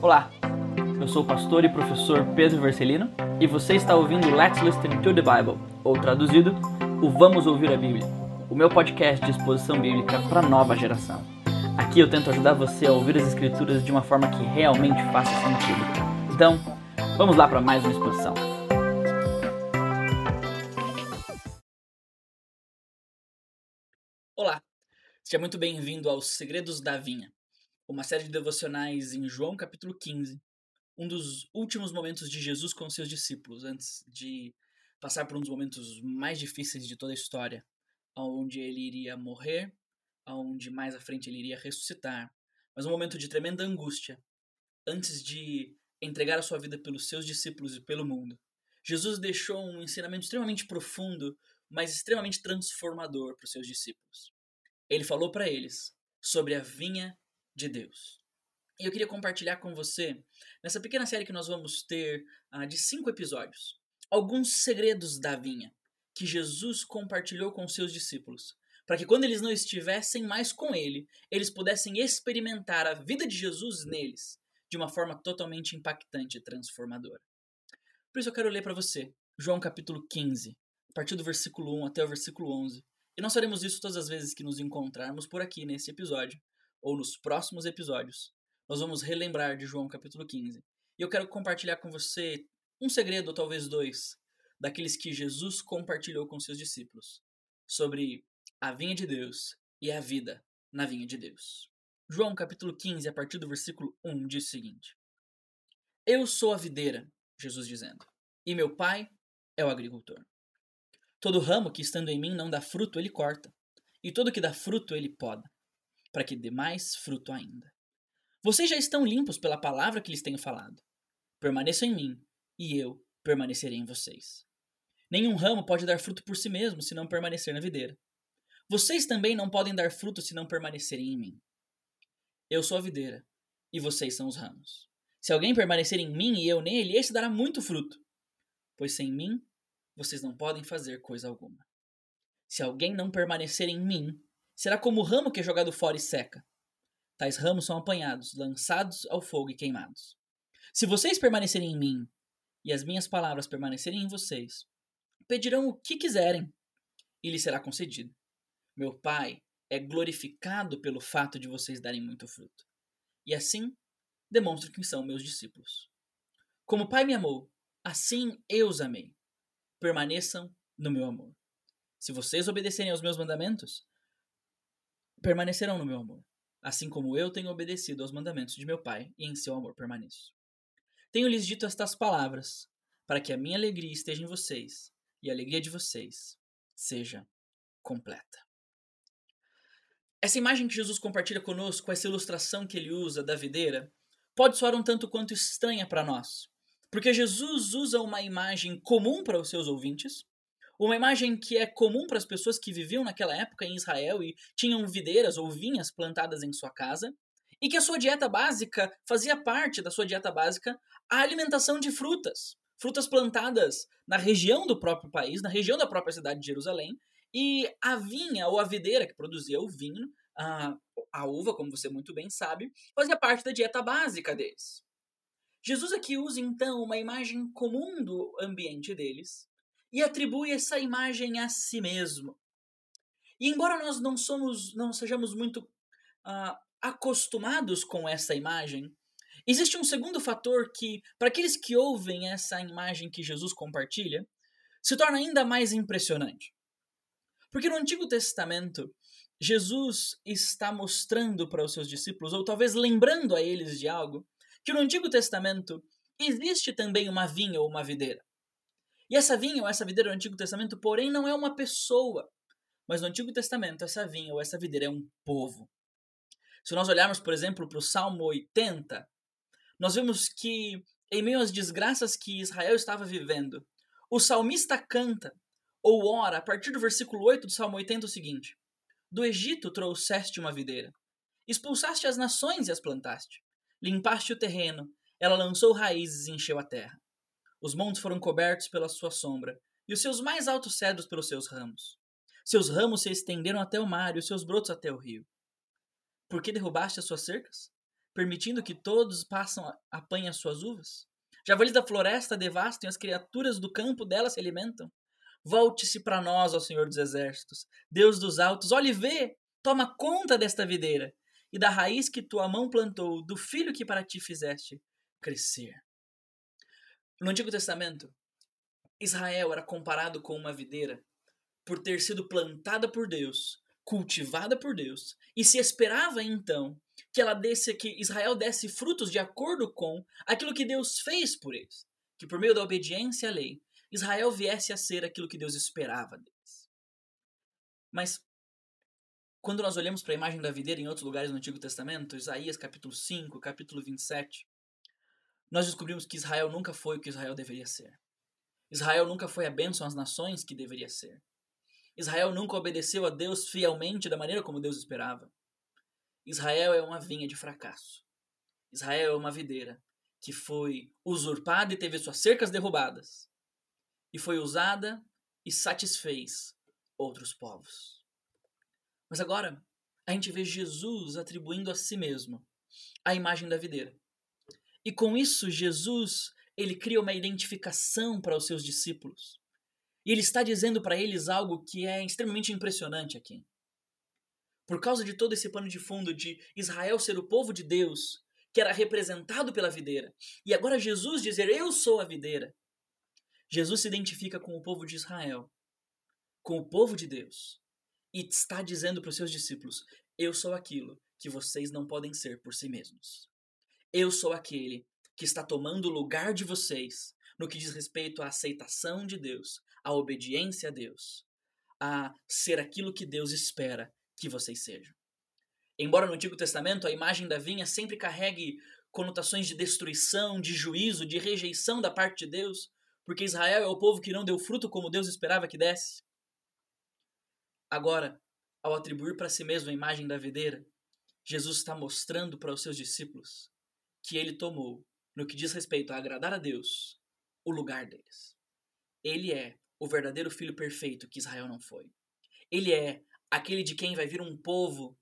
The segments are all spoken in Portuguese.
Olá, eu sou o pastor e professor Pedro Vercelino e você está ouvindo Let's Listen to the Bible, ou traduzido, o Vamos Ouvir a Bíblia, o meu podcast de exposição bíblica para nova geração. Aqui eu tento ajudar você a ouvir as escrituras de uma forma que realmente faça sentido. Então, vamos lá para mais uma exposição. Olá, seja muito bem-vindo aos Segredos da Vinha uma série de devocionais em João capítulo 15, um dos últimos momentos de Jesus com seus discípulos, antes de passar por um dos momentos mais difíceis de toda a história, onde ele iria morrer, onde mais à frente ele iria ressuscitar, mas um momento de tremenda angústia, antes de entregar a sua vida pelos seus discípulos e pelo mundo. Jesus deixou um ensinamento extremamente profundo, mas extremamente transformador para os seus discípulos. Ele falou para eles sobre a vinha de Deus. E eu queria compartilhar com você, nessa pequena série que nós vamos ter uh, de cinco episódios, alguns segredos da vinha que Jesus compartilhou com seus discípulos, para que quando eles não estivessem mais com ele, eles pudessem experimentar a vida de Jesus neles de uma forma totalmente impactante e transformadora. Por isso eu quero ler para você João capítulo 15, a partir do versículo 1 até o versículo 11. E nós faremos isso todas as vezes que nos encontrarmos por aqui nesse episódio, ou nos próximos episódios, nós vamos relembrar de João capítulo 15. E eu quero compartilhar com você um segredo, ou talvez dois, daqueles que Jesus compartilhou com seus discípulos, sobre a vinha de Deus e a vida na vinha de Deus. João capítulo 15, a partir do versículo 1, diz o seguinte: Eu sou a videira, Jesus dizendo, e meu pai é o agricultor. Todo ramo que estando em mim não dá fruto, ele corta, e todo que dá fruto, ele poda, para que dê mais fruto ainda. Vocês já estão limpos pela palavra que lhes tenho falado. Permaneçam em mim, e eu permanecerei em vocês. Nenhum ramo pode dar fruto por si mesmo se não permanecer na videira. Vocês também não podem dar fruto se não permanecerem em mim. Eu sou a videira, e vocês são os ramos. Se alguém permanecer em mim e eu nele, esse dará muito fruto, pois sem mim vocês não podem fazer coisa alguma. Se alguém não permanecer em mim, será como o ramo que é jogado fora e seca. Tais ramos são apanhados, lançados ao fogo e queimados. Se vocês permanecerem em mim e as minhas palavras permanecerem em vocês, pedirão o que quiserem e lhes será concedido. Meu Pai é glorificado pelo fato de vocês darem muito fruto. E assim demonstro que são meus discípulos. Como o Pai me amou, assim eu os amei. Permaneçam no meu amor. Se vocês obedecerem aos meus mandamentos, permanecerão no meu amor, assim como eu tenho obedecido aos mandamentos de meu Pai e em seu amor permaneço. Tenho-lhes dito estas palavras, para que a minha alegria esteja em vocês e a alegria de vocês seja completa. Essa imagem que Jesus compartilha conosco, essa ilustração que ele usa da videira, pode soar um tanto quanto estranha para nós, porque Jesus usa uma imagem comum para os seus ouvintes, uma imagem que é comum para as pessoas que viviam naquela época em Israel e tinham videiras ou vinhas plantadas em sua casa, e que a sua dieta básica fazia parte da sua dieta básica a alimentação de frutas, frutas plantadas na região do próprio país, na região da própria cidade de Jerusalém, e a vinha ou a videira que produzia o vinho, a, a uva, como você muito bem sabe, fazia parte da dieta básica deles. Jesus aqui usa então uma imagem comum do ambiente deles e atribui essa imagem a si mesmo. E embora nós não somos, não sejamos muito uh, acostumados com essa imagem, existe um segundo fator que, para aqueles que ouvem essa imagem que Jesus compartilha, se torna ainda mais impressionante. Porque no Antigo Testamento, Jesus está mostrando para os seus discípulos, ou talvez lembrando a eles de algo, que no Antigo Testamento existe também uma vinha ou uma videira. E essa vinha ou essa videira do Antigo Testamento, porém, não é uma pessoa. Mas no Antigo Testamento, essa vinha ou essa videira é um povo. Se nós olharmos, por exemplo, para o Salmo 80, nós vemos que, em meio às desgraças que Israel estava vivendo, o salmista canta, ou ora, a partir do versículo 8 do Salmo 80, o seguinte: Do Egito trouxeste uma videira, expulsaste as nações e as plantaste, limpaste o terreno, ela lançou raízes e encheu a terra. Os montes foram cobertos pela sua sombra, e os seus mais altos cedros pelos seus ramos. Seus ramos se estenderam até o mar e os seus brotos até o rio. Por que derrubaste as suas cercas? permitindo que todos passam apanhem as suas uvas? Javalis da floresta devastam e as criaturas do campo dela se alimentam. Volte-se para nós, ó Senhor dos Exércitos, Deus dos altos, olhe e vê, toma conta desta videira e da raiz que tua mão plantou, do filho que para ti fizeste crescer. No Antigo Testamento, Israel era comparado com uma videira por ter sido plantada por Deus, cultivada por Deus, e se esperava então que ela desse que Israel desse frutos de acordo com aquilo que Deus fez por eles, que por meio da obediência à lei, Israel viesse a ser aquilo que Deus esperava deles. Mas quando nós olhamos para a imagem da videira em outros lugares no Antigo Testamento, Isaías capítulo 5, capítulo 27, nós descobrimos que Israel nunca foi o que Israel deveria ser. Israel nunca foi a bênção às nações que deveria ser. Israel nunca obedeceu a Deus fielmente da maneira como Deus esperava. Israel é uma vinha de fracasso. Israel é uma videira que foi usurpada e teve suas cercas derrubadas. E foi usada e satisfez outros povos. Mas agora, a gente vê Jesus atribuindo a si mesmo a imagem da videira. E com isso, Jesus, ele cria uma identificação para os seus discípulos. E ele está dizendo para eles algo que é extremamente impressionante aqui. Por causa de todo esse pano de fundo de Israel ser o povo de Deus, que era representado pela videira, e agora Jesus dizer: Eu sou a videira. Jesus se identifica com o povo de Israel, com o povo de Deus, e está dizendo para os seus discípulos: Eu sou aquilo que vocês não podem ser por si mesmos. Eu sou aquele que está tomando o lugar de vocês no que diz respeito à aceitação de Deus, à obediência a Deus, a ser aquilo que Deus espera que vocês sejam. Embora no Antigo Testamento a imagem da vinha sempre carregue conotações de destruição, de juízo, de rejeição da parte de Deus, porque Israel é o povo que não deu fruto como Deus esperava que desse. Agora, ao atribuir para si mesmo a imagem da videira, Jesus está mostrando para os seus discípulos que ele tomou, no que diz respeito a agradar a Deus, o lugar deles. Ele é o verdadeiro filho perfeito que Israel não foi. Ele é aquele de quem vai vir um povo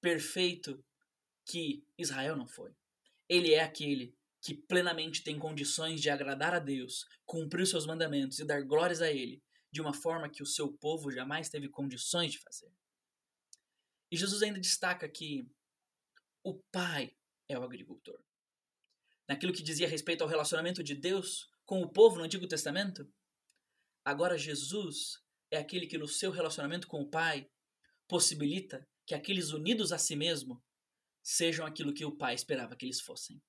perfeito que Israel não foi. Ele é aquele que plenamente tem condições de agradar a Deus, cumprir os seus mandamentos e dar glórias a Ele, de uma forma que o seu povo jamais teve condições de fazer. E Jesus ainda destaca que o Pai é o agricultor. Naquilo que dizia respeito ao relacionamento de Deus com o povo no Antigo Testamento, agora Jesus é aquele que no seu relacionamento com o Pai possibilita que aqueles unidos a si mesmo sejam aquilo que o Pai esperava que eles fossem.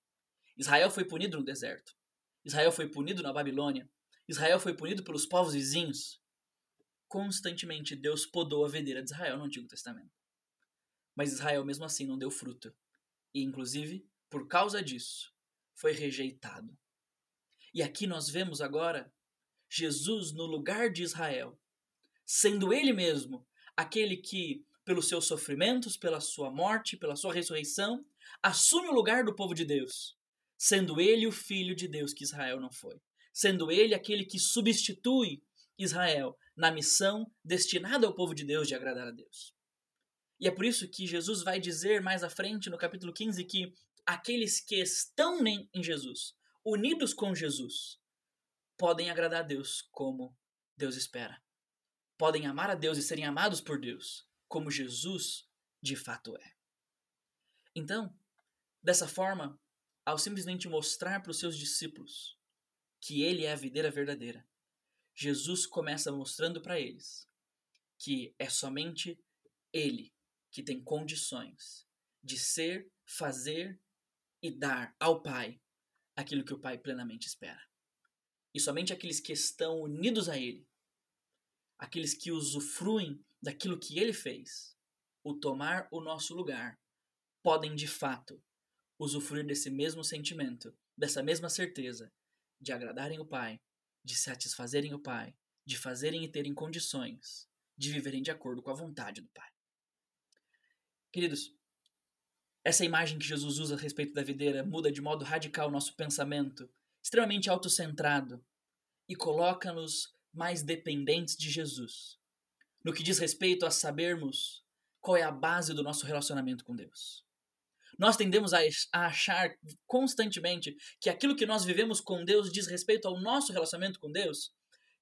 Israel foi punido no deserto. Israel foi punido na Babilônia. Israel foi punido pelos povos vizinhos. Constantemente Deus podou a videira de Israel no Antigo Testamento. Mas Israel, mesmo assim, não deu fruto. E, inclusive, por causa disso, foi rejeitado. E aqui nós vemos agora Jesus no lugar de Israel, sendo ele mesmo aquele que, pelos seus sofrimentos, pela sua morte, pela sua ressurreição, assume o lugar do povo de Deus, sendo ele o filho de Deus que Israel não foi, sendo ele aquele que substitui Israel na missão destinada ao povo de Deus de agradar a Deus. E é por isso que Jesus vai dizer mais à frente, no capítulo 15, que aqueles que estão em Jesus, unidos com Jesus, podem agradar a Deus como Deus espera. Podem amar a Deus e serem amados por Deus, como Jesus de fato é. Então, dessa forma, ao simplesmente mostrar para os seus discípulos que Ele é a videira verdadeira, Jesus começa mostrando para eles que é somente Ele que tem condições de ser, fazer e dar ao Pai aquilo que o Pai plenamente espera. E somente aqueles que estão unidos a Ele, aqueles que usufruem daquilo que Ele fez, o tomar o nosso lugar, podem de fato usufruir desse mesmo sentimento, dessa mesma certeza de agradarem o Pai, de satisfazerem o Pai, de fazerem e terem condições de viverem de acordo com a vontade do Pai. Queridos, essa imagem que Jesus usa a respeito da videira muda de modo radical o nosso pensamento extremamente autocentrado e coloca-nos mais dependentes de Jesus, no que diz respeito a sabermos qual é a base do nosso relacionamento com Deus. Nós tendemos a achar constantemente que aquilo que nós vivemos com Deus diz respeito ao nosso relacionamento com Deus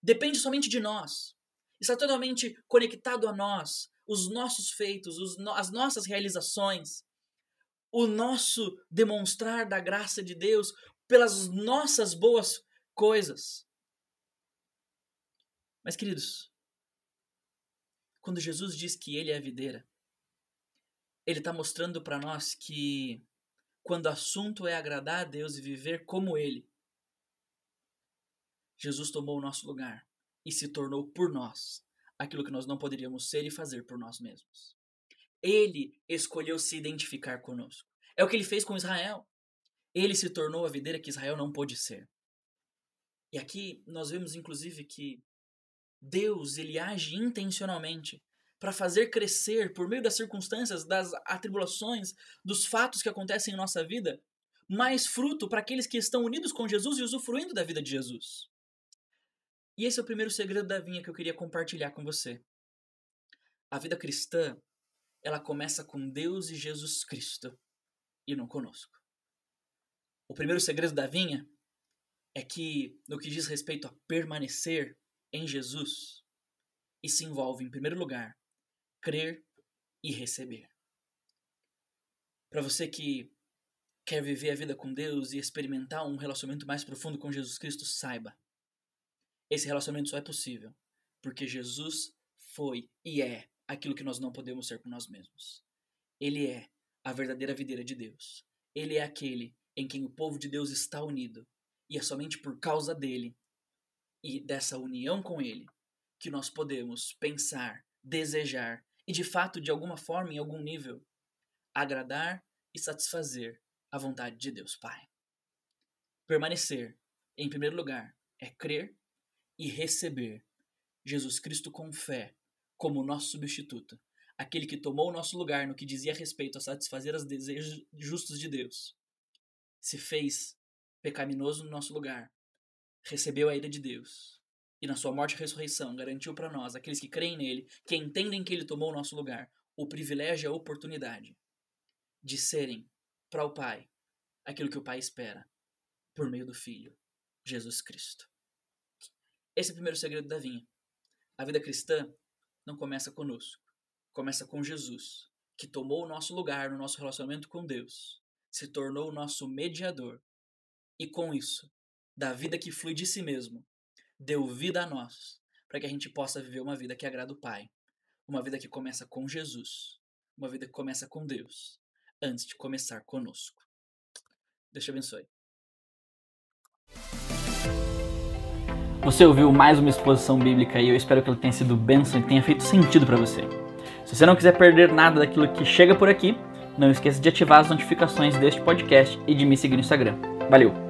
depende somente de nós. Está totalmente conectado a nós, os nossos feitos, as nossas realizações, o nosso demonstrar da graça de Deus pelas nossas boas coisas. Mas, queridos, quando Jesus diz que Ele é a videira, Ele está mostrando para nós que quando o assunto é agradar a Deus e viver como Ele, Jesus tomou o nosso lugar e se tornou por nós aquilo que nós não poderíamos ser e fazer por nós mesmos. Ele escolheu se identificar conosco. É o que ele fez com Israel. Ele se tornou a videira que Israel não pôde ser. E aqui nós vemos inclusive que Deus ele age intencionalmente para fazer crescer por meio das circunstâncias, das atribulações, dos fatos que acontecem em nossa vida, mais fruto para aqueles que estão unidos com Jesus e usufruindo da vida de Jesus. E esse é o primeiro segredo da vinha que eu queria compartilhar com você. A vida cristã, ela começa com Deus e Jesus Cristo e não conosco. O primeiro segredo da vinha é que, no que diz respeito a permanecer em Jesus, isso envolve, em primeiro lugar, crer e receber. Para você que quer viver a vida com Deus e experimentar um relacionamento mais profundo com Jesus Cristo, saiba esse relacionamento só é possível porque Jesus foi e é aquilo que nós não podemos ser por nós mesmos. Ele é a verdadeira videira de Deus. Ele é aquele em quem o povo de Deus está unido. E é somente por causa dele e dessa união com ele que nós podemos pensar, desejar e, de fato, de alguma forma, em algum nível, agradar e satisfazer a vontade de Deus Pai. Permanecer, em primeiro lugar, é crer e receber Jesus Cristo com fé como nosso substituto, aquele que tomou o nosso lugar no que dizia respeito a satisfazer os desejos justos de Deus, se fez pecaminoso no nosso lugar, recebeu a ira de Deus e na sua morte e ressurreição garantiu para nós, aqueles que creem nele, que entendem que ele tomou o nosso lugar, o privilégio e a oportunidade de serem para o Pai aquilo que o Pai espera por meio do Filho, Jesus Cristo. Esse é o primeiro segredo da vinha. A vida cristã não começa conosco, começa com Jesus, que tomou o nosso lugar no nosso relacionamento com Deus, se tornou o nosso mediador e com isso, da vida que flui de si mesmo, deu vida a nós, para que a gente possa viver uma vida que agrada o Pai, uma vida que começa com Jesus, uma vida que começa com Deus, antes de começar conosco. Deus te abençoe. Você ouviu mais uma exposição bíblica e eu espero que ela tenha sido bênção e tenha feito sentido para você. Se você não quiser perder nada daquilo que chega por aqui, não esqueça de ativar as notificações deste podcast e de me seguir no Instagram. Valeu!